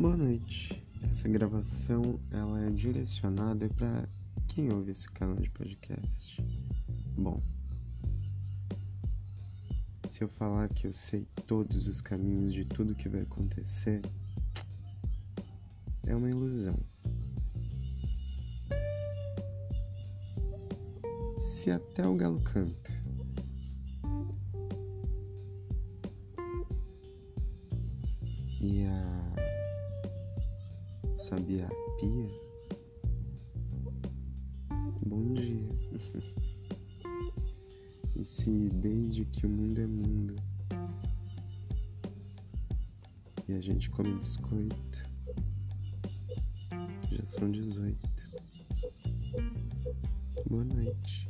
Boa noite. Essa gravação ela é direcionada para quem ouve esse canal de podcast. Bom, se eu falar que eu sei todos os caminhos de tudo que vai acontecer, é uma ilusão. Se até o galo canta, e a sabia pia? Bom dia. e se desde que o mundo é mundo e a gente come biscoito, já são 18. Boa noite.